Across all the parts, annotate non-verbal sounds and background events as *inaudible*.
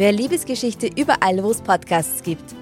Wer Liebesgeschichte überall, wo es Podcasts gibt.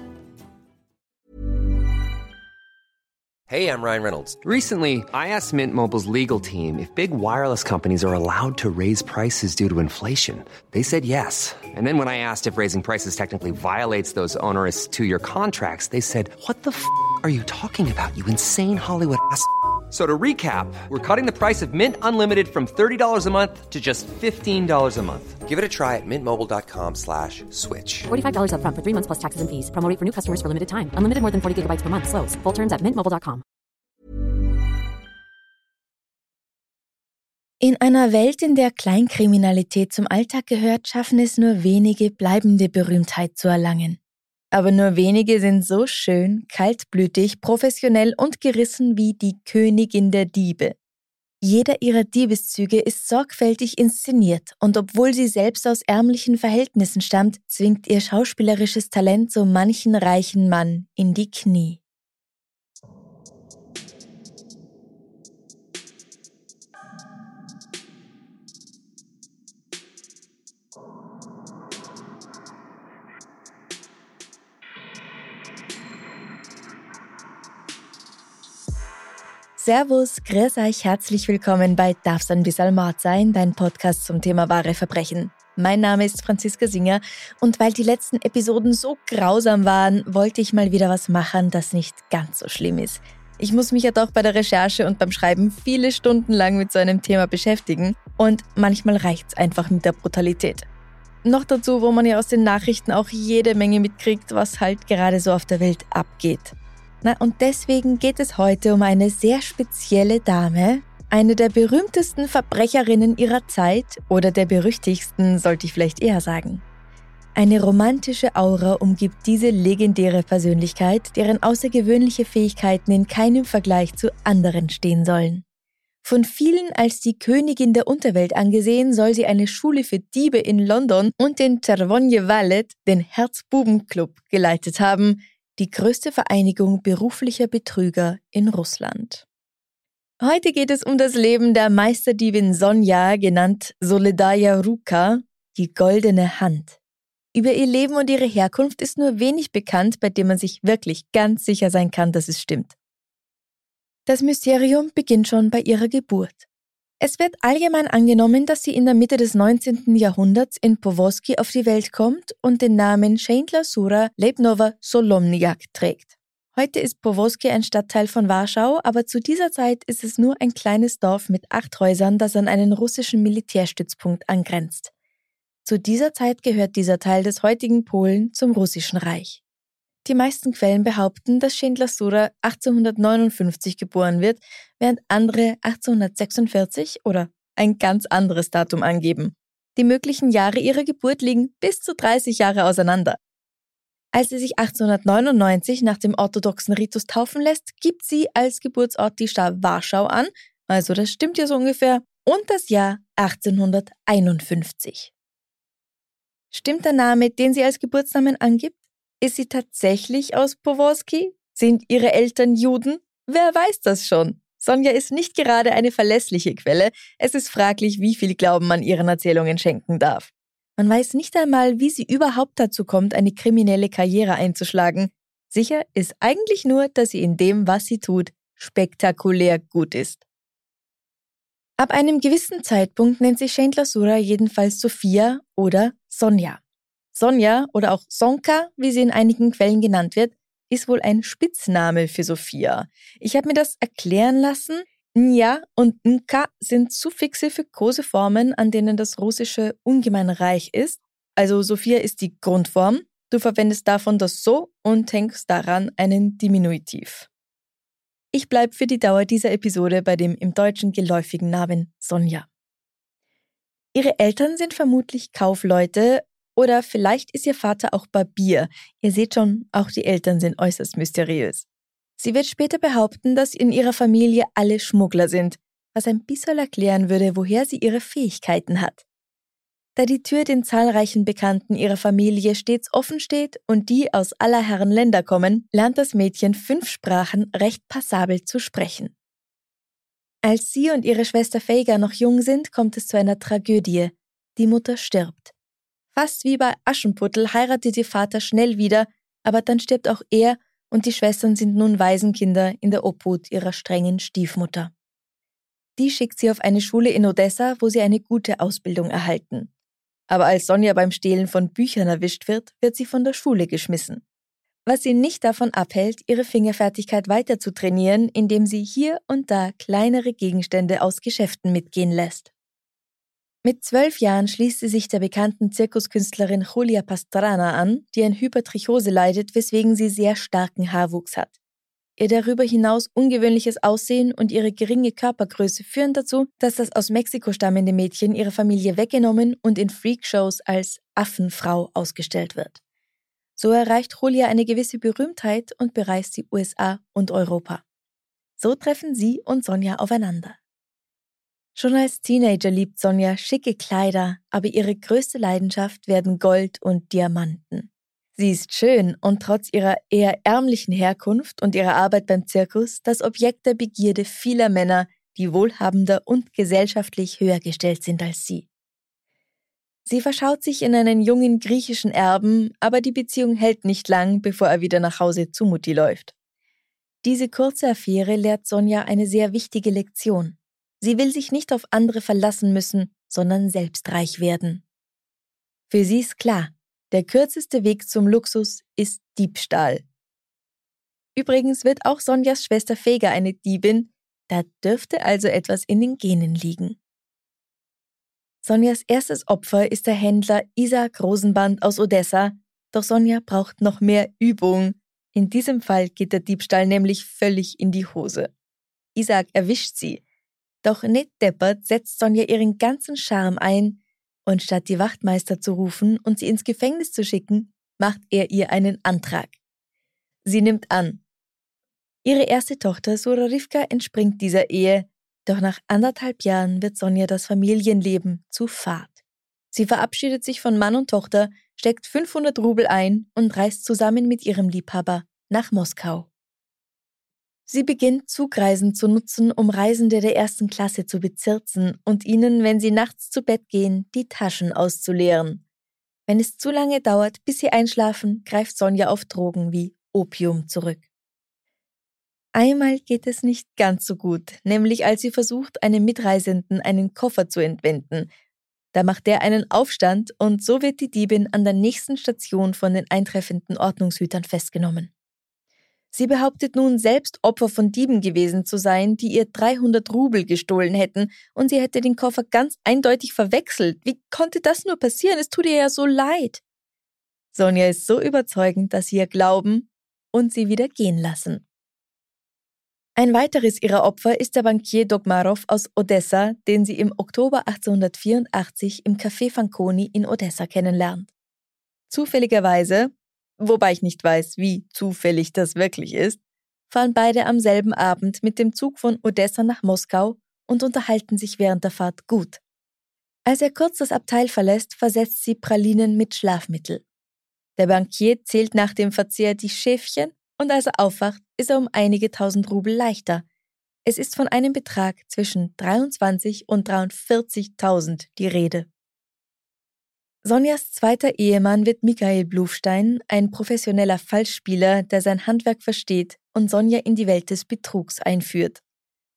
Hey, I'm Ryan Reynolds. Recently, I asked Mint Mobile's legal team if big wireless companies are allowed to raise prices due to inflation. They said yes. And then when I asked if raising prices technically violates those onerous two-year contracts, they said, "What the f*** are you talking about? You insane Hollywood ass." So to recap, we're cutting the price of Mint Unlimited from $30 a month to just $15 a month. Give it a try at mintmobile.com slash switch. $45 up front for three months plus taxes and fees. Promo for new customers for limited time. Unlimited more than 40 gigabytes per month. Slows. Full terms at mintmobile.com. In einer Welt, in der Kleinkriminalität zum Alltag gehört, schaffen es nur wenige, bleibende Berühmtheit zu erlangen. Aber nur wenige sind so schön, kaltblütig, professionell und gerissen wie die Königin der Diebe. Jeder ihrer Diebeszüge ist sorgfältig inszeniert und obwohl sie selbst aus ärmlichen Verhältnissen stammt, zwingt ihr schauspielerisches Talent so manchen reichen Mann in die Knie. Servus, grüß euch, herzlich willkommen bei Darf's ein bisschen Mord sein, dein Podcast zum Thema wahre Verbrechen. Mein Name ist Franziska Singer und weil die letzten Episoden so grausam waren, wollte ich mal wieder was machen, das nicht ganz so schlimm ist. Ich muss mich ja doch bei der Recherche und beim Schreiben viele Stunden lang mit so einem Thema beschäftigen und manchmal reicht's einfach mit der Brutalität. Noch dazu, wo man ja aus den Nachrichten auch jede Menge mitkriegt, was halt gerade so auf der Welt abgeht. Na, und deswegen geht es heute um eine sehr spezielle Dame, eine der berühmtesten Verbrecherinnen ihrer Zeit oder der berüchtigsten, sollte ich vielleicht eher sagen. Eine romantische Aura umgibt diese legendäre Persönlichkeit, deren außergewöhnliche Fähigkeiten in keinem Vergleich zu anderen stehen sollen. Von vielen als die Königin der Unterwelt angesehen, soll sie eine Schule für Diebe in London und den Czerwonje Wallet, den Herzbubenclub, geleitet haben, die größte Vereinigung beruflicher Betrüger in Russland. Heute geht es um das Leben der Meisterdiebin Sonja, genannt Soledaya Ruka, die goldene Hand. Über ihr Leben und ihre Herkunft ist nur wenig bekannt, bei dem man sich wirklich ganz sicher sein kann, dass es stimmt. Das Mysterium beginnt schon bei ihrer Geburt. Es wird allgemein angenommen, dass sie in der Mitte des 19. Jahrhunderts in Powozki auf die Welt kommt und den Namen Scheindler Sura Lebnova Solomniak trägt. Heute ist Powozki ein Stadtteil von Warschau, aber zu dieser Zeit ist es nur ein kleines Dorf mit acht Häusern, das an einen russischen Militärstützpunkt angrenzt. Zu dieser Zeit gehört dieser Teil des heutigen Polen zum Russischen Reich. Die meisten Quellen behaupten, dass Schindler Sura 1859 geboren wird, während andere 1846 oder ein ganz anderes Datum angeben. Die möglichen Jahre ihrer Geburt liegen bis zu 30 Jahre auseinander. Als sie sich 1899 nach dem orthodoxen Ritus taufen lässt, gibt sie als Geburtsort die Stadt Warschau an, also das stimmt ja so ungefähr, und das Jahr 1851. Stimmt der Name, den sie als Geburtsnamen angibt? Ist sie tatsächlich aus Powozki? Sind ihre Eltern Juden? Wer weiß das schon? Sonja ist nicht gerade eine verlässliche Quelle. Es ist fraglich, wie viel Glauben man ihren Erzählungen schenken darf. Man weiß nicht einmal, wie sie überhaupt dazu kommt, eine kriminelle Karriere einzuschlagen. Sicher ist eigentlich nur, dass sie in dem, was sie tut, spektakulär gut ist. Ab einem gewissen Zeitpunkt nennt sich Chandler Sura jedenfalls Sophia oder Sonja. Sonja oder auch Sonka, wie sie in einigen Quellen genannt wird, ist wohl ein Spitzname für Sophia. Ich habe mir das erklären lassen. Nja und Nka sind Suffixe für Koseformen, an denen das Russische ungemein reich ist. Also Sophia ist die Grundform. Du verwendest davon das So und hängst daran einen Diminutiv. Ich bleibe für die Dauer dieser Episode bei dem im Deutschen geläufigen Namen Sonja. Ihre Eltern sind vermutlich Kaufleute Oder vielleicht ist ihr Vater auch Barbier. Ihr seht schon, auch die Eltern sind äußerst mysteriös. Sie wird später behaupten, dass in ihrer Familie alle Schmuggler sind, was ein bisschen erklären würde, woher sie ihre Fähigkeiten hat. Da die Tür den zahlreichen Bekannten ihrer Familie stets offen steht und die aus aller Herren Länder kommen, lernt das Mädchen fünf Sprachen recht passabel zu sprechen. Als sie und ihre Schwester Feiga noch jung sind, kommt es zu einer Tragödie. Die Mutter stirbt. Fast wie bei Aschenputtel heiratet ihr Vater schnell wieder, aber dann stirbt auch er und die Schwestern sind nun Waisenkinder in der Obhut ihrer strengen Stiefmutter. Die schickt sie auf eine Schule in Odessa, wo sie eine gute Ausbildung erhalten. Aber als Sonja beim Stehlen von Büchern erwischt wird, wird sie von der Schule geschmissen. Was sie nicht davon abhält, ihre Fingerfertigkeit weiter zu trainieren, indem sie hier und da kleinere Gegenstände aus Geschäften mitgehen lässt. Mit zwölf Jahren schließt sie sich der bekannten Zirkuskünstlerin Julia Pastrana an, die an Hypertrichose leidet, weswegen sie sehr starken Haarwuchs hat. Ihr darüber hinaus ungewöhnliches Aussehen und ihre geringe Körpergröße führen dazu, dass das aus Mexiko stammende Mädchen ihre Familie weggenommen und in Freakshows als Affenfrau ausgestellt wird. So erreicht Julia eine gewisse Berühmtheit und bereist die USA und Europa. So treffen sie und Sonja aufeinander. Schon als Teenager liebt Sonja schicke Kleider, aber ihre größte Leidenschaft werden Gold und Diamanten. Sie ist schön und trotz ihrer eher ärmlichen Herkunft und ihrer Arbeit beim Zirkus das Objekt der Begierde vieler Männer, die wohlhabender und gesellschaftlich höher gestellt sind als sie. Sie verschaut sich in einen jungen griechischen Erben, aber die Beziehung hält nicht lang, bevor er wieder nach Hause zu Mutti läuft. Diese kurze Affäre lehrt Sonja eine sehr wichtige Lektion. Sie will sich nicht auf andere verlassen müssen, sondern selbst reich werden. Für sie ist klar, der kürzeste Weg zum Luxus ist Diebstahl. Übrigens wird auch Sonjas Schwester Feger eine Diebin, da dürfte also etwas in den Genen liegen. Sonjas erstes Opfer ist der Händler Isaac Rosenband aus Odessa, doch Sonja braucht noch mehr Übung. In diesem Fall geht der Diebstahl nämlich völlig in die Hose. Isaac erwischt sie. Doch nicht deppert setzt Sonja ihren ganzen Charme ein, und statt die Wachtmeister zu rufen und sie ins Gefängnis zu schicken, macht er ihr einen Antrag. Sie nimmt an. Ihre erste Tochter Surarivka entspringt dieser Ehe, doch nach anderthalb Jahren wird Sonja das Familienleben zu Fahrt. Sie verabschiedet sich von Mann und Tochter, steckt 500 Rubel ein und reist zusammen mit ihrem Liebhaber nach Moskau. Sie beginnt Zugreisen zu nutzen, um Reisende der ersten Klasse zu bezirzen und ihnen, wenn sie nachts zu Bett gehen, die Taschen auszuleeren. Wenn es zu lange dauert, bis sie einschlafen, greift Sonja auf Drogen wie Opium zurück. Einmal geht es nicht ganz so gut, nämlich als sie versucht, einem Mitreisenden einen Koffer zu entwenden. Da macht der einen Aufstand und so wird die Diebin an der nächsten Station von den eintreffenden Ordnungshütern festgenommen. Sie behauptet nun selbst Opfer von Dieben gewesen zu sein, die ihr 300 Rubel gestohlen hätten, und sie hätte den Koffer ganz eindeutig verwechselt. Wie konnte das nur passieren? Es tut ihr ja so leid. Sonja ist so überzeugend, dass sie ihr glauben und sie wieder gehen lassen. Ein weiteres ihrer Opfer ist der Bankier Dogmarov aus Odessa, den sie im Oktober 1884 im Café Fanconi in Odessa kennenlernt. Zufälligerweise wobei ich nicht weiß, wie zufällig das wirklich ist, fahren beide am selben Abend mit dem Zug von Odessa nach Moskau und unterhalten sich während der Fahrt gut. Als er kurz das Abteil verlässt, versetzt sie Pralinen mit Schlafmittel. Der Bankier zählt nach dem Verzehr die Schäfchen und als er aufwacht, ist er um einige tausend Rubel leichter. Es ist von einem Betrag zwischen 23 und 43.000 die Rede. Sonjas zweiter Ehemann wird Michael Blufstein, ein professioneller Fallspieler, der sein Handwerk versteht und Sonja in die Welt des Betrugs einführt.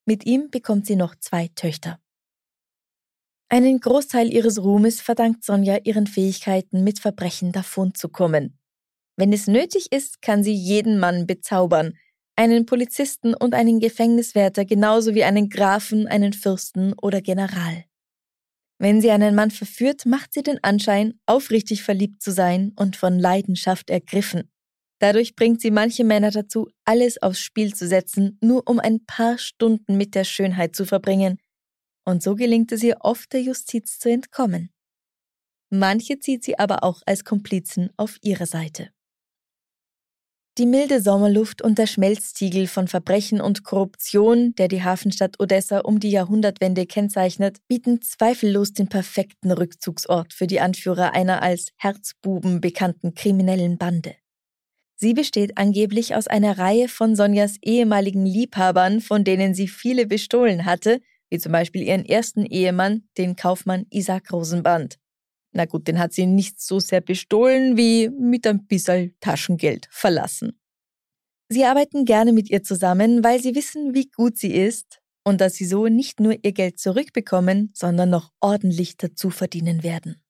Mit ihm bekommt sie noch zwei Töchter. Einen Großteil ihres Ruhmes verdankt Sonja ihren Fähigkeiten, mit Verbrechen davonzukommen. Wenn es nötig ist, kann sie jeden Mann bezaubern, einen Polizisten und einen Gefängniswärter genauso wie einen Grafen, einen Fürsten oder General. Wenn sie einen Mann verführt, macht sie den Anschein, aufrichtig verliebt zu sein und von Leidenschaft ergriffen. Dadurch bringt sie manche Männer dazu, alles aufs Spiel zu setzen, nur um ein paar Stunden mit der Schönheit zu verbringen. Und so gelingt es ihr oft, der Justiz zu entkommen. Manche zieht sie aber auch als Komplizen auf ihre Seite. Die milde Sommerluft und der Schmelztiegel von Verbrechen und Korruption, der die Hafenstadt Odessa um die Jahrhundertwende kennzeichnet, bieten zweifellos den perfekten Rückzugsort für die Anführer einer als Herzbuben bekannten kriminellen Bande. Sie besteht angeblich aus einer Reihe von Sonjas ehemaligen Liebhabern, von denen sie viele bestohlen hatte, wie zum Beispiel ihren ersten Ehemann, den Kaufmann Isaac Rosenband. Na gut, den hat sie nicht so sehr bestohlen wie mit ein bisschen Taschengeld verlassen. Sie arbeiten gerne mit ihr zusammen, weil sie wissen, wie gut sie ist und dass sie so nicht nur ihr Geld zurückbekommen, sondern noch ordentlich dazu verdienen werden.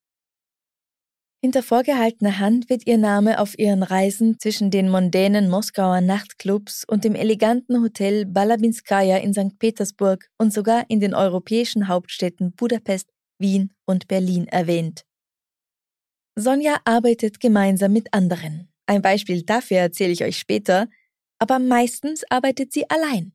Hinter vorgehaltener Hand wird ihr Name auf ihren Reisen zwischen den mondänen Moskauer Nachtclubs und dem eleganten Hotel Balabinskaya in St. Petersburg und sogar in den europäischen Hauptstädten Budapest, Wien und Berlin erwähnt. Sonja arbeitet gemeinsam mit anderen. Ein Beispiel dafür erzähle ich euch später, aber meistens arbeitet sie allein.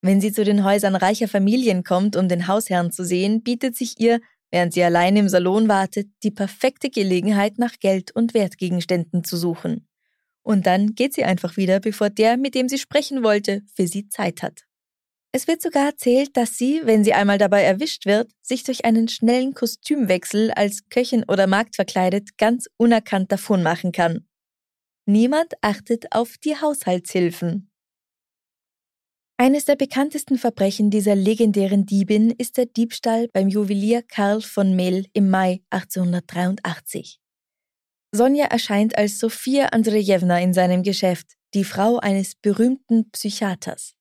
Wenn sie zu den Häusern reicher Familien kommt, um den Hausherrn zu sehen, bietet sich ihr, während sie allein im Salon wartet, die perfekte Gelegenheit, nach Geld und Wertgegenständen zu suchen. Und dann geht sie einfach wieder, bevor der, mit dem sie sprechen wollte, für sie Zeit hat. Es wird sogar erzählt, dass sie, wenn sie einmal dabei erwischt wird, sich durch einen schnellen Kostümwechsel als Köchin oder Magd verkleidet ganz unerkannt davonmachen kann. Niemand achtet auf die Haushaltshilfen. Eines der bekanntesten Verbrechen dieser legendären Diebin ist der Diebstahl beim Juwelier Karl von Mehl im Mai 1883. Sonja erscheint als Sophia Andrejewna in seinem Geschäft, die Frau eines berühmten Psychiaters.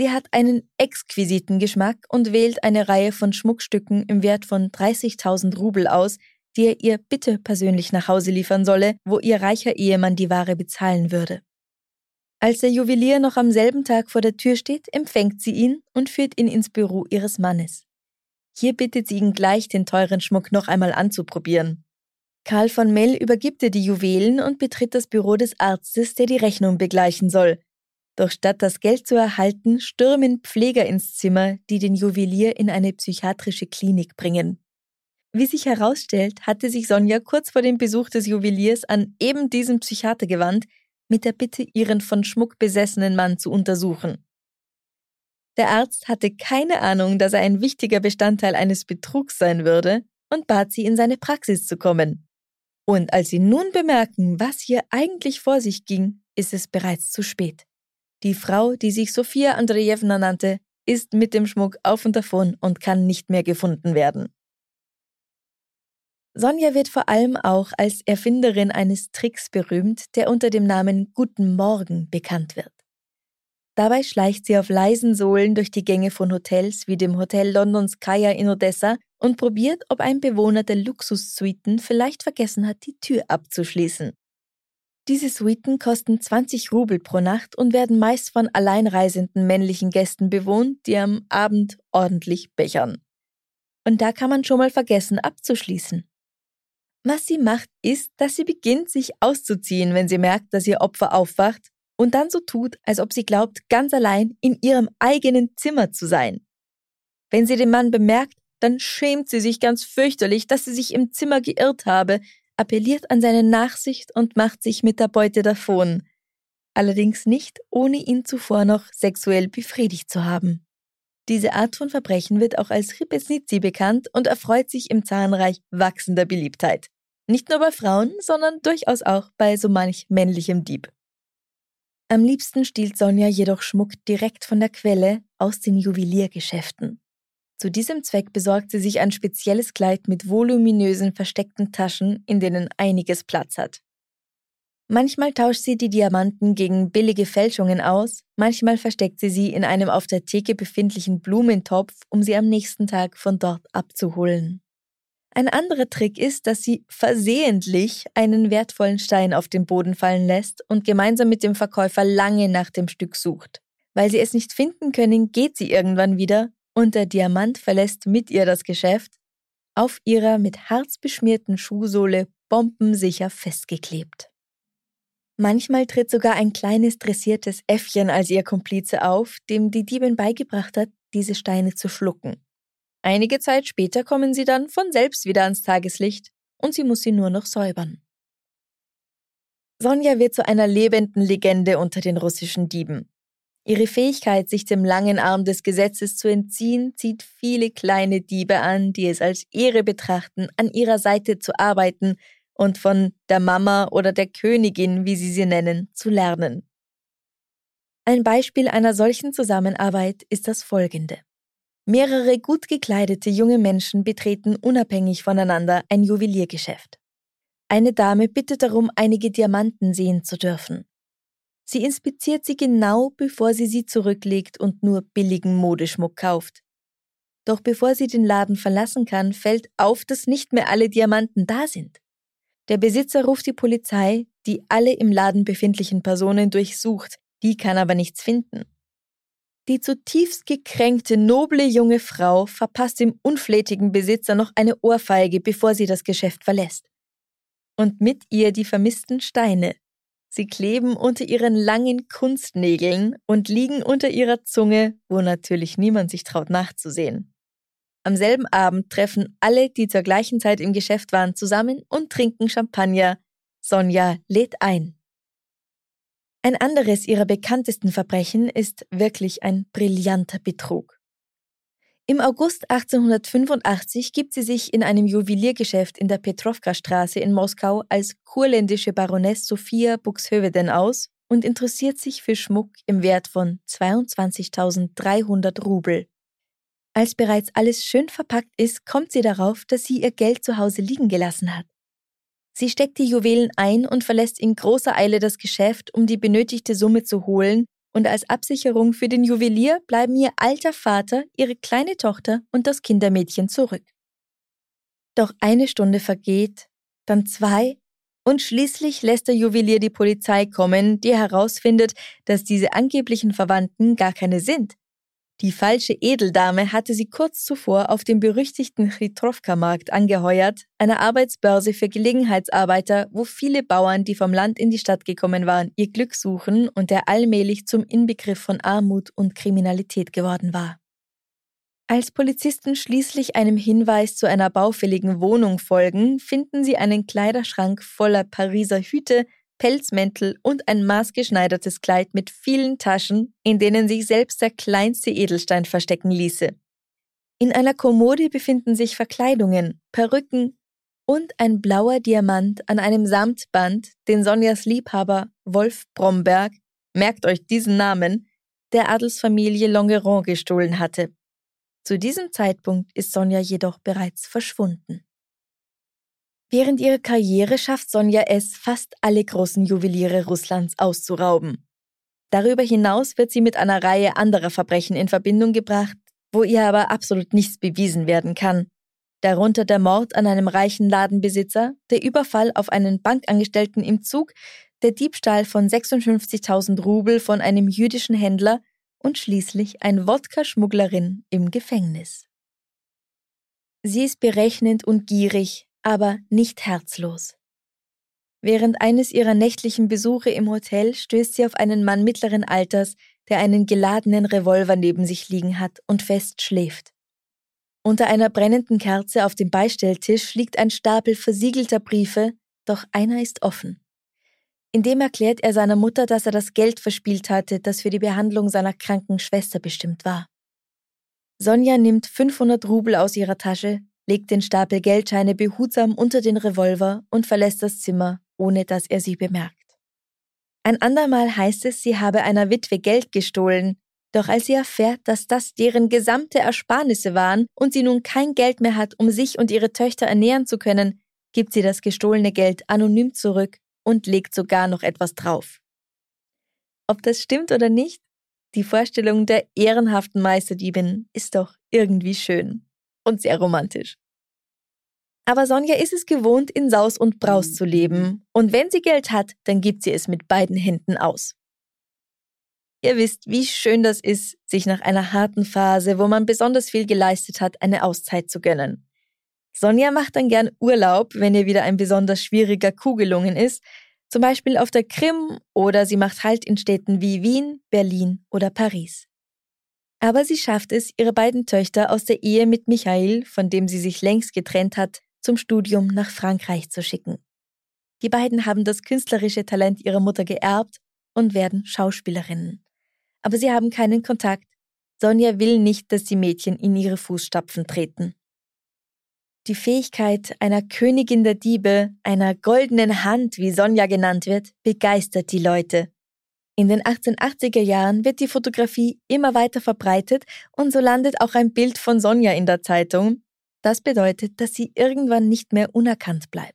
Sie hat einen exquisiten Geschmack und wählt eine Reihe von Schmuckstücken im Wert von 30.000 Rubel aus, die er ihr bitte persönlich nach Hause liefern solle, wo ihr reicher Ehemann die Ware bezahlen würde. Als der Juwelier noch am selben Tag vor der Tür steht, empfängt sie ihn und führt ihn ins Büro ihres Mannes. Hier bittet sie ihn gleich, den teuren Schmuck noch einmal anzuprobieren. Karl von Mell übergibt ihr die Juwelen und betritt das Büro des Arztes, der die Rechnung begleichen soll, doch statt das Geld zu erhalten, stürmen Pfleger ins Zimmer, die den Juwelier in eine psychiatrische Klinik bringen. Wie sich herausstellt, hatte sich Sonja kurz vor dem Besuch des Juweliers an eben diesen Psychiater gewandt, mit der Bitte, ihren von Schmuck besessenen Mann zu untersuchen. Der Arzt hatte keine Ahnung, dass er ein wichtiger Bestandteil eines Betrugs sein würde und bat sie, in seine Praxis zu kommen. Und als sie nun bemerken, was hier eigentlich vor sich ging, ist es bereits zu spät. Die Frau, die sich Sophia Andrejewna nannte, ist mit dem Schmuck auf und davon und kann nicht mehr gefunden werden. Sonja wird vor allem auch als Erfinderin eines Tricks berühmt, der unter dem Namen Guten Morgen bekannt wird. Dabei schleicht sie auf leisen Sohlen durch die Gänge von Hotels wie dem Hotel Londons Kaya in Odessa und probiert, ob ein Bewohner der Luxussuiten vielleicht vergessen hat, die Tür abzuschließen. Diese Suiten kosten 20 Rubel pro Nacht und werden meist von alleinreisenden männlichen Gästen bewohnt, die am Abend ordentlich bechern. Und da kann man schon mal vergessen abzuschließen. Was sie macht, ist, dass sie beginnt, sich auszuziehen, wenn sie merkt, dass ihr Opfer aufwacht und dann so tut, als ob sie glaubt, ganz allein in ihrem eigenen Zimmer zu sein. Wenn sie den Mann bemerkt, dann schämt sie sich ganz fürchterlich, dass sie sich im Zimmer geirrt habe, appelliert an seine Nachsicht und macht sich mit der Beute davon, allerdings nicht, ohne ihn zuvor noch sexuell befriedigt zu haben. Diese Art von Verbrechen wird auch als Ripesnitzi bekannt und erfreut sich im Zahnreich wachsender Beliebtheit. Nicht nur bei Frauen, sondern durchaus auch bei so manch männlichem Dieb. Am liebsten stiehlt Sonja jedoch Schmuck direkt von der Quelle aus den Juweliergeschäften. Zu diesem Zweck besorgt sie sich ein spezielles Kleid mit voluminösen versteckten Taschen, in denen einiges Platz hat. Manchmal tauscht sie die Diamanten gegen billige Fälschungen aus, manchmal versteckt sie sie in einem auf der Theke befindlichen Blumentopf, um sie am nächsten Tag von dort abzuholen. Ein anderer Trick ist, dass sie versehentlich einen wertvollen Stein auf den Boden fallen lässt und gemeinsam mit dem Verkäufer lange nach dem Stück sucht. Weil sie es nicht finden können, geht sie irgendwann wieder und der Diamant verlässt mit ihr das Geschäft, auf ihrer mit Harz beschmierten Schuhsohle bombensicher festgeklebt. Manchmal tritt sogar ein kleines dressiertes Äffchen als ihr Komplize auf, dem die Diebin beigebracht hat, diese Steine zu schlucken. Einige Zeit später kommen sie dann von selbst wieder ans Tageslicht und sie muss sie nur noch säubern. Sonja wird zu einer lebenden Legende unter den russischen Dieben. Ihre Fähigkeit, sich dem langen Arm des Gesetzes zu entziehen, zieht viele kleine Diebe an, die es als Ehre betrachten, an ihrer Seite zu arbeiten und von der Mama oder der Königin, wie sie sie nennen, zu lernen. Ein Beispiel einer solchen Zusammenarbeit ist das folgende. Mehrere gut gekleidete junge Menschen betreten unabhängig voneinander ein Juweliergeschäft. Eine Dame bittet darum, einige Diamanten sehen zu dürfen. Sie inspiziert sie genau, bevor sie sie zurücklegt und nur billigen Modeschmuck kauft. Doch bevor sie den Laden verlassen kann, fällt auf, dass nicht mehr alle Diamanten da sind. Der Besitzer ruft die Polizei, die alle im Laden befindlichen Personen durchsucht, die kann aber nichts finden. Die zutiefst gekränkte, noble junge Frau verpasst dem unflätigen Besitzer noch eine Ohrfeige, bevor sie das Geschäft verlässt und mit ihr die vermissten Steine. Sie kleben unter ihren langen Kunstnägeln und liegen unter ihrer Zunge, wo natürlich niemand sich traut nachzusehen. Am selben Abend treffen alle, die zur gleichen Zeit im Geschäft waren, zusammen und trinken Champagner. Sonja lädt ein. Ein anderes ihrer bekanntesten Verbrechen ist wirklich ein brillanter Betrug. Im August 1885 gibt sie sich in einem Juweliergeschäft in der Petrovka-Straße in Moskau als kurländische Baroness Sophia Buxhöveden aus und interessiert sich für Schmuck im Wert von 22.300 Rubel. Als bereits alles schön verpackt ist, kommt sie darauf, dass sie ihr Geld zu Hause liegen gelassen hat. Sie steckt die Juwelen ein und verlässt in großer Eile das Geschäft, um die benötigte Summe zu holen und als Absicherung für den Juwelier bleiben ihr alter Vater, ihre kleine Tochter und das Kindermädchen zurück. Doch eine Stunde vergeht, dann zwei, und schließlich lässt der Juwelier die Polizei kommen, die herausfindet, dass diese angeblichen Verwandten gar keine sind, die falsche Edeldame hatte sie kurz zuvor auf dem berüchtigten Chitrovka-Markt angeheuert, einer Arbeitsbörse für Gelegenheitsarbeiter, wo viele Bauern, die vom Land in die Stadt gekommen waren, ihr Glück suchen und der allmählich zum Inbegriff von Armut und Kriminalität geworden war. Als Polizisten schließlich einem Hinweis zu einer baufälligen Wohnung folgen, finden sie einen Kleiderschrank voller Pariser Hüte, Pelzmäntel und ein maßgeschneidertes Kleid mit vielen Taschen, in denen sich selbst der kleinste Edelstein verstecken ließe. In einer Kommode befinden sich Verkleidungen, Perücken und ein blauer Diamant an einem Samtband, den Sonjas Liebhaber Wolf Bromberg, merkt euch diesen Namen, der Adelsfamilie Longeron gestohlen hatte. Zu diesem Zeitpunkt ist Sonja jedoch bereits verschwunden. Während ihrer Karriere schafft Sonja es, fast alle großen Juweliere Russlands auszurauben. Darüber hinaus wird sie mit einer Reihe anderer Verbrechen in Verbindung gebracht, wo ihr aber absolut nichts bewiesen werden kann. Darunter der Mord an einem reichen Ladenbesitzer, der Überfall auf einen Bankangestellten im Zug, der Diebstahl von 56.000 Rubel von einem jüdischen Händler und schließlich ein Wodka-Schmugglerin im Gefängnis. Sie ist berechnend und gierig, aber nicht herzlos. Während eines ihrer nächtlichen Besuche im Hotel stößt sie auf einen Mann mittleren Alters, der einen geladenen Revolver neben sich liegen hat und fest schläft. Unter einer brennenden Kerze auf dem Beistelltisch liegt ein Stapel versiegelter Briefe, doch einer ist offen. In dem erklärt er seiner Mutter, dass er das Geld verspielt hatte, das für die Behandlung seiner kranken Schwester bestimmt war. Sonja nimmt 500 Rubel aus ihrer Tasche, legt den Stapel Geldscheine behutsam unter den Revolver und verlässt das Zimmer, ohne dass er sie bemerkt. Ein andermal heißt es, sie habe einer Witwe Geld gestohlen, doch als sie erfährt, dass das deren gesamte Ersparnisse waren und sie nun kein Geld mehr hat, um sich und ihre Töchter ernähren zu können, gibt sie das gestohlene Geld anonym zurück und legt sogar noch etwas drauf. Ob das stimmt oder nicht, die Vorstellung der ehrenhaften Meisterdiebin ist doch irgendwie schön und sehr romantisch. Aber Sonja ist es gewohnt, in Saus und Braus zu leben. Und wenn sie Geld hat, dann gibt sie es mit beiden Händen aus. Ihr wisst, wie schön das ist, sich nach einer harten Phase, wo man besonders viel geleistet hat, eine Auszeit zu gönnen. Sonja macht dann gern Urlaub, wenn ihr wieder ein besonders schwieriger Coup gelungen ist, zum Beispiel auf der Krim oder sie macht Halt in Städten wie Wien, Berlin oder Paris. Aber sie schafft es, ihre beiden Töchter aus der Ehe mit Michael, von dem sie sich längst getrennt hat, zum Studium nach Frankreich zu schicken. Die beiden haben das künstlerische Talent ihrer Mutter geerbt und werden Schauspielerinnen. Aber sie haben keinen Kontakt. Sonja will nicht, dass die Mädchen in ihre Fußstapfen treten. Die Fähigkeit einer Königin der Diebe, einer goldenen Hand, wie Sonja genannt wird, begeistert die Leute. In den 1880er Jahren wird die Fotografie immer weiter verbreitet und so landet auch ein Bild von Sonja in der Zeitung. Das bedeutet, dass sie irgendwann nicht mehr unerkannt bleibt.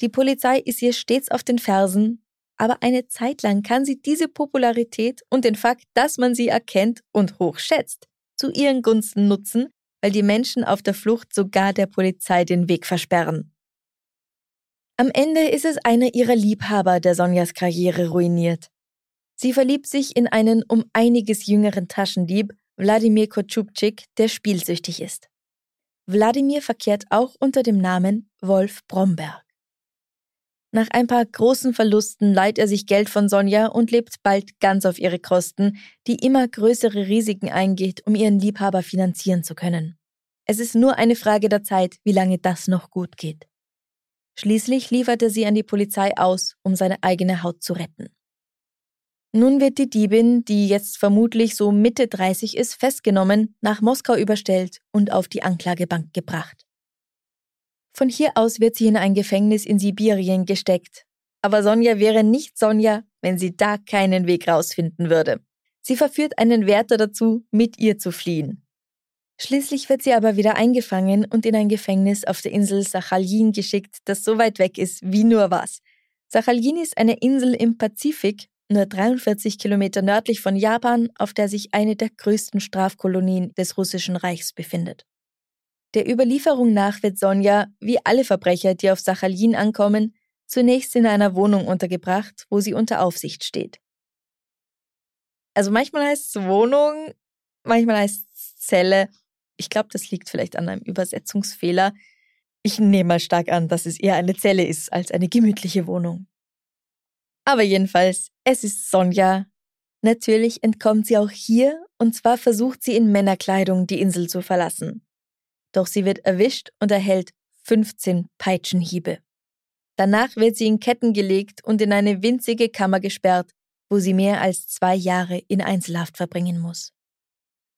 Die Polizei ist ihr stets auf den Fersen, aber eine Zeit lang kann sie diese Popularität und den Fakt, dass man sie erkennt und hochschätzt, zu ihren Gunsten nutzen weil die Menschen auf der Flucht sogar der Polizei den Weg versperren. Am Ende ist es einer ihrer Liebhaber, der Sonjas Karriere ruiniert. Sie verliebt sich in einen um einiges jüngeren Taschendieb, Wladimir Kotschubczyk, der spielsüchtig ist. Wladimir verkehrt auch unter dem Namen Wolf Bromberg. Nach ein paar großen Verlusten leiht er sich Geld von Sonja und lebt bald ganz auf ihre Kosten, die immer größere Risiken eingeht, um ihren Liebhaber finanzieren zu können. Es ist nur eine Frage der Zeit, wie lange das noch gut geht. Schließlich liefert er sie an die Polizei aus, um seine eigene Haut zu retten. Nun wird die Diebin, die jetzt vermutlich so Mitte 30 ist, festgenommen, nach Moskau überstellt und auf die Anklagebank gebracht. Von hier aus wird sie in ein Gefängnis in Sibirien gesteckt. Aber Sonja wäre nicht Sonja, wenn sie da keinen Weg rausfinden würde. Sie verführt einen Wärter dazu, mit ihr zu fliehen. Schließlich wird sie aber wieder eingefangen und in ein Gefängnis auf der Insel Sachalin geschickt, das so weit weg ist wie nur was. Sachalin ist eine Insel im Pazifik, nur 43 Kilometer nördlich von Japan, auf der sich eine der größten Strafkolonien des Russischen Reichs befindet. Der Überlieferung nach wird Sonja, wie alle Verbrecher, die auf Sachalin ankommen, zunächst in einer Wohnung untergebracht, wo sie unter Aufsicht steht. Also manchmal heißt es Wohnung, manchmal heißt es Zelle. Ich glaube, das liegt vielleicht an einem Übersetzungsfehler. Ich nehme mal stark an, dass es eher eine Zelle ist als eine gemütliche Wohnung. Aber jedenfalls, es ist Sonja. Natürlich entkommt sie auch hier, und zwar versucht sie in Männerkleidung die Insel zu verlassen. Doch sie wird erwischt und erhält 15 Peitschenhiebe. Danach wird sie in Ketten gelegt und in eine winzige Kammer gesperrt, wo sie mehr als zwei Jahre in Einzelhaft verbringen muss.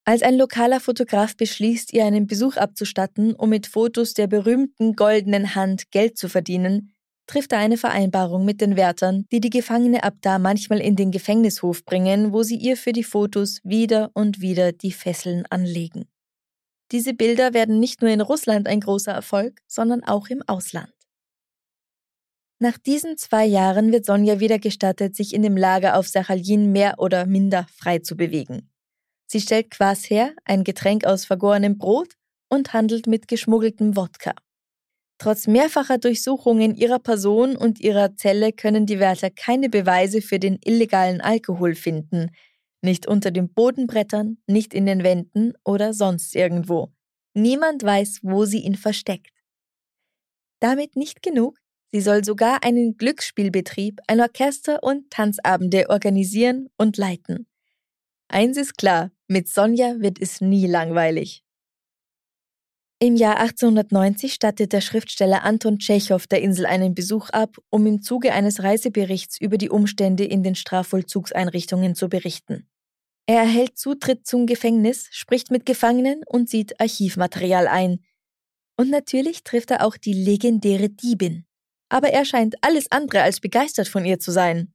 Als ein lokaler Fotograf beschließt, ihr einen Besuch abzustatten, um mit Fotos der berühmten goldenen Hand Geld zu verdienen, trifft er eine Vereinbarung mit den Wärtern, die die Gefangene ab da manchmal in den Gefängnishof bringen, wo sie ihr für die Fotos wieder und wieder die Fesseln anlegen. Diese Bilder werden nicht nur in Russland ein großer Erfolg, sondern auch im Ausland. Nach diesen zwei Jahren wird Sonja wieder gestattet, sich in dem Lager auf Sachalin mehr oder minder frei zu bewegen. Sie stellt Quas her, ein Getränk aus vergorenem Brot, und handelt mit geschmuggeltem Wodka. Trotz mehrfacher Durchsuchungen ihrer Person und ihrer Zelle können die Wärter keine Beweise für den illegalen Alkohol finden, nicht unter den Bodenbrettern, nicht in den Wänden oder sonst irgendwo. Niemand weiß, wo sie ihn versteckt. Damit nicht genug, sie soll sogar einen Glücksspielbetrieb, ein Orchester und Tanzabende organisieren und leiten. Eins ist klar, mit Sonja wird es nie langweilig. Im Jahr 1890 stattet der Schriftsteller Anton Tschechow der Insel einen Besuch ab, um im Zuge eines Reiseberichts über die Umstände in den Strafvollzugseinrichtungen zu berichten. Er erhält Zutritt zum Gefängnis, spricht mit Gefangenen und sieht Archivmaterial ein. Und natürlich trifft er auch die legendäre Diebin. Aber er scheint alles andere als begeistert von ihr zu sein.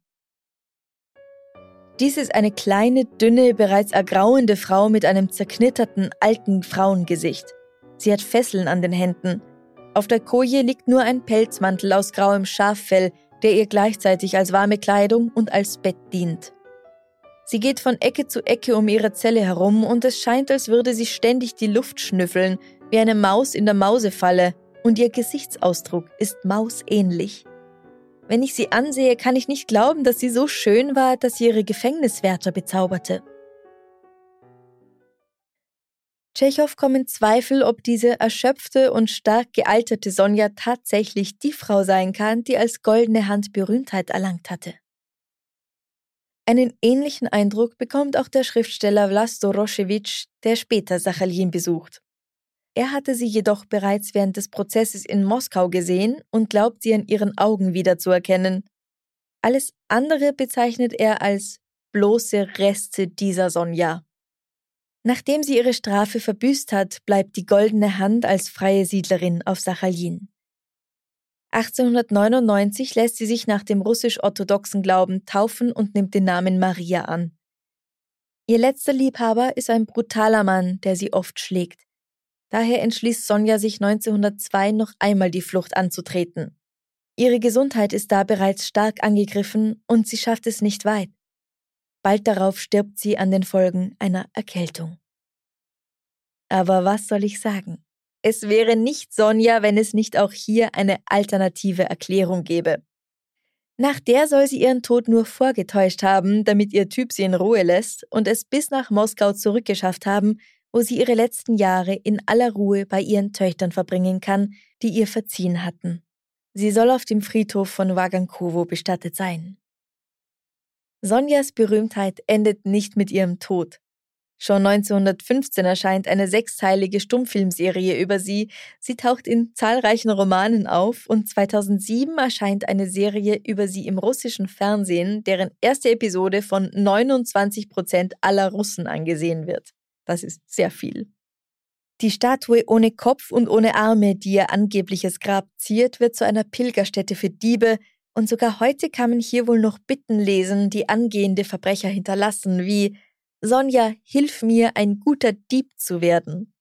Dies ist eine kleine, dünne, bereits ergrauende Frau mit einem zerknitterten, alten Frauengesicht. Sie hat Fesseln an den Händen. Auf der Koje liegt nur ein Pelzmantel aus grauem Schaffell, der ihr gleichzeitig als warme Kleidung und als Bett dient. Sie geht von Ecke zu Ecke um ihre Zelle herum und es scheint, als würde sie ständig die Luft schnüffeln, wie eine Maus in der Mausefalle, und ihr Gesichtsausdruck ist mausähnlich. Wenn ich sie ansehe, kann ich nicht glauben, dass sie so schön war, dass sie ihre Gefängniswärter bezauberte. Tschechow kommen Zweifel, ob diese erschöpfte und stark gealterte Sonja tatsächlich die Frau sein kann, die als goldene Hand Berühmtheit erlangt hatte. Einen ähnlichen Eindruck bekommt auch der Schriftsteller Vlasto Rošević, der später Sachalin besucht. Er hatte sie jedoch bereits während des Prozesses in Moskau gesehen und glaubt sie an ihren Augen wiederzuerkennen. Alles andere bezeichnet er als bloße Reste dieser Sonja. Nachdem sie ihre Strafe verbüßt hat, bleibt die goldene Hand als freie Siedlerin auf Sachalin. 1899 lässt sie sich nach dem russisch-orthodoxen Glauben taufen und nimmt den Namen Maria an. Ihr letzter Liebhaber ist ein brutaler Mann, der sie oft schlägt. Daher entschließt Sonja sich 1902 noch einmal die Flucht anzutreten. Ihre Gesundheit ist da bereits stark angegriffen und sie schafft es nicht weit. Bald darauf stirbt sie an den Folgen einer Erkältung. Aber was soll ich sagen? Es wäre nicht Sonja, wenn es nicht auch hier eine alternative Erklärung gäbe. Nach der soll sie ihren Tod nur vorgetäuscht haben, damit ihr Typ sie in Ruhe lässt und es bis nach Moskau zurückgeschafft haben, wo sie ihre letzten Jahre in aller Ruhe bei ihren Töchtern verbringen kann, die ihr verziehen hatten. Sie soll auf dem Friedhof von Wagankowo bestattet sein. Sonjas Berühmtheit endet nicht mit ihrem Tod. Schon 1915 erscheint eine sechsteilige Stummfilmserie über sie. Sie taucht in zahlreichen Romanen auf und 2007 erscheint eine Serie über sie im russischen Fernsehen, deren erste Episode von 29 Prozent aller Russen angesehen wird. Das ist sehr viel. Die Statue ohne Kopf und ohne Arme, die ihr angebliches Grab ziert, wird zu einer Pilgerstätte für Diebe, und sogar heute kann man hier wohl noch Bitten lesen, die angehende Verbrecher hinterlassen, wie Sonja, hilf mir, ein guter Dieb zu werden.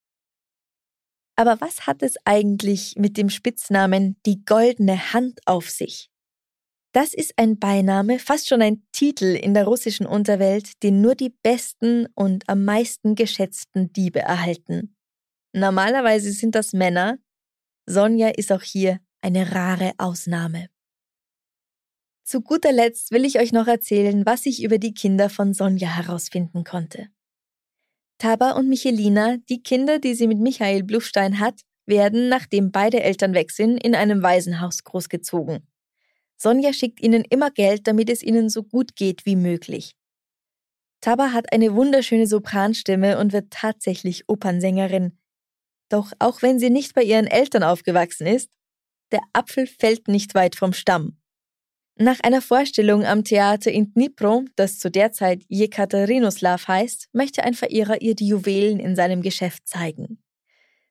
Aber was hat es eigentlich mit dem Spitznamen die goldene Hand auf sich? Das ist ein Beiname, fast schon ein Titel in der russischen Unterwelt, den nur die besten und am meisten geschätzten Diebe erhalten. Normalerweise sind das Männer. Sonja ist auch hier eine rare Ausnahme. Zu guter Letzt will ich euch noch erzählen, was ich über die Kinder von Sonja herausfinden konnte. Taba und Michelina, die Kinder, die sie mit Michael Bluchstein hat, werden, nachdem beide Eltern weg sind, in einem Waisenhaus großgezogen. Sonja schickt ihnen immer Geld, damit es ihnen so gut geht wie möglich. Taba hat eine wunderschöne Sopranstimme und wird tatsächlich Opernsängerin. Doch auch wenn sie nicht bei ihren Eltern aufgewachsen ist, der Apfel fällt nicht weit vom Stamm. Nach einer Vorstellung am Theater in Dnipro, das zu der Zeit Jekaterinoslav heißt, möchte ein Verehrer ihr die Juwelen in seinem Geschäft zeigen.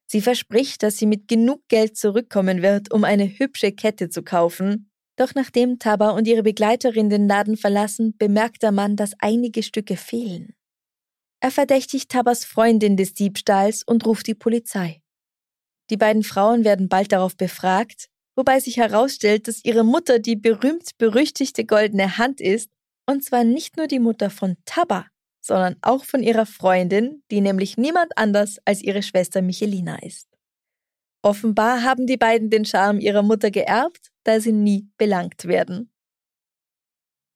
Sie verspricht, dass sie mit genug Geld zurückkommen wird, um eine hübsche Kette zu kaufen, doch nachdem Taba und ihre Begleiterin den Laden verlassen, bemerkt der Mann, dass einige Stücke fehlen. Er verdächtigt Tabas Freundin des Diebstahls und ruft die Polizei. Die beiden Frauen werden bald darauf befragt, wobei sich herausstellt, dass ihre Mutter die berühmt-berüchtigte goldene Hand ist, und zwar nicht nur die Mutter von Taba, sondern auch von ihrer Freundin, die nämlich niemand anders als ihre Schwester Michelina ist. Offenbar haben die beiden den Charme ihrer Mutter geerbt da sie nie belangt werden.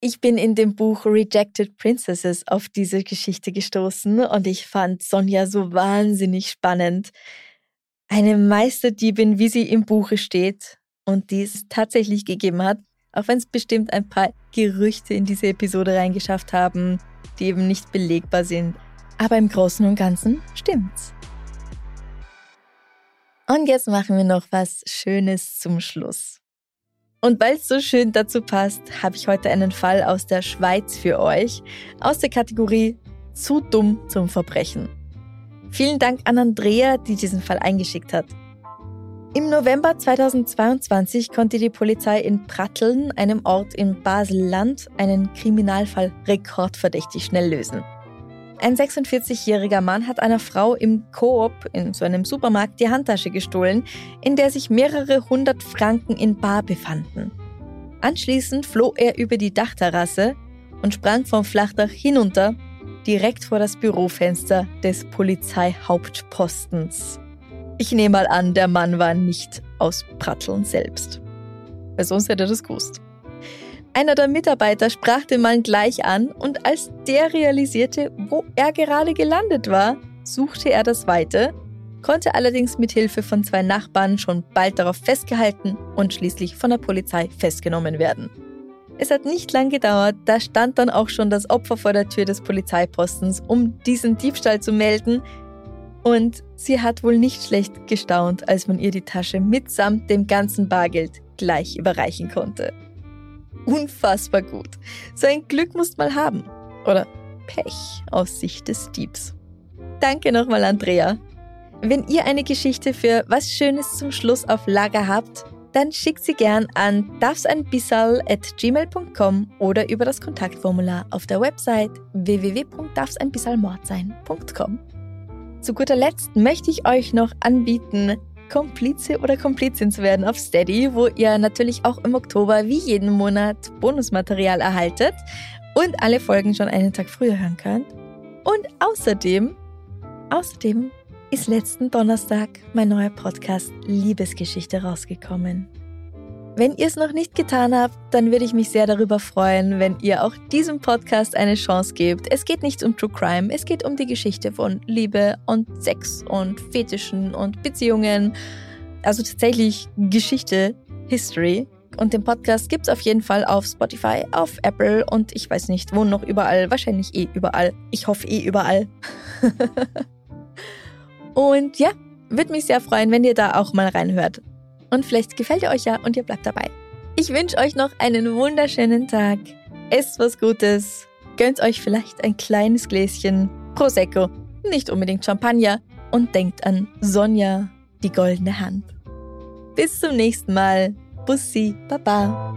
Ich bin in dem Buch Rejected Princesses auf diese Geschichte gestoßen und ich fand Sonja so wahnsinnig spannend. Eine Meisterdiebin, wie sie im Buche steht und die es tatsächlich gegeben hat, auch wenn es bestimmt ein paar Gerüchte in diese Episode reingeschafft haben, die eben nicht belegbar sind. Aber im Großen und Ganzen stimmt's. Und jetzt machen wir noch was Schönes zum Schluss. Und weil es so schön dazu passt, habe ich heute einen Fall aus der Schweiz für euch, aus der Kategorie Zu dumm zum Verbrechen. Vielen Dank an Andrea, die diesen Fall eingeschickt hat. Im November 2022 konnte die Polizei in Pratteln, einem Ort in Basel-Land, einen Kriminalfall rekordverdächtig schnell lösen. Ein 46-jähriger Mann hat einer Frau im Coop in so einem Supermarkt die Handtasche gestohlen, in der sich mehrere hundert Franken in Bar befanden. Anschließend floh er über die Dachterrasse und sprang vom Flachdach hinunter, direkt vor das Bürofenster des Polizeihauptpostens. Ich nehme mal an, der Mann war nicht aus Pratteln selbst. Weil sonst hätte er das gewusst. Einer der Mitarbeiter sprach den Mann gleich an und als der realisierte, wo er gerade gelandet war, suchte er das Weite, konnte allerdings mit Hilfe von zwei Nachbarn schon bald darauf festgehalten und schließlich von der Polizei festgenommen werden. Es hat nicht lang gedauert, da stand dann auch schon das Opfer vor der Tür des Polizeipostens, um diesen Diebstahl zu melden. Und sie hat wohl nicht schlecht gestaunt, als man ihr die Tasche mitsamt dem ganzen Bargeld gleich überreichen konnte. Unfassbar gut. So ein Glück musst mal haben. Oder Pech aus Sicht des Diebs. Danke nochmal, Andrea. Wenn ihr eine Geschichte für was Schönes zum Schluss auf Lager habt, dann schickt sie gern an darfseinbissal.gmail.com oder über das Kontaktformular auf der Website www.darfseinbissalmordsein.com. Zu guter Letzt möchte ich euch noch anbieten, Komplize oder Komplizin zu werden auf Steady, wo ihr natürlich auch im Oktober wie jeden Monat Bonusmaterial erhaltet und alle Folgen schon einen Tag früher hören könnt. Und außerdem, außerdem ist letzten Donnerstag mein neuer Podcast Liebesgeschichte rausgekommen. Wenn ihr es noch nicht getan habt, dann würde ich mich sehr darüber freuen, wenn ihr auch diesem Podcast eine Chance gebt. Es geht nicht um True Crime, es geht um die Geschichte von Liebe und Sex und Fetischen und Beziehungen. Also tatsächlich Geschichte, History. Und den Podcast gibt es auf jeden Fall auf Spotify, auf Apple und ich weiß nicht, wo noch überall. Wahrscheinlich eh überall. Ich hoffe eh überall. *laughs* Und ja, würde mich sehr freuen, wenn ihr da auch mal reinhört. Und vielleicht gefällt ihr euch ja und ihr bleibt dabei. Ich wünsche euch noch einen wunderschönen Tag. Esst was Gutes. Gönnt euch vielleicht ein kleines Gläschen Prosecco, nicht unbedingt Champagner. Und denkt an Sonja, die goldene Hand. Bis zum nächsten Mal. Bussi, Baba.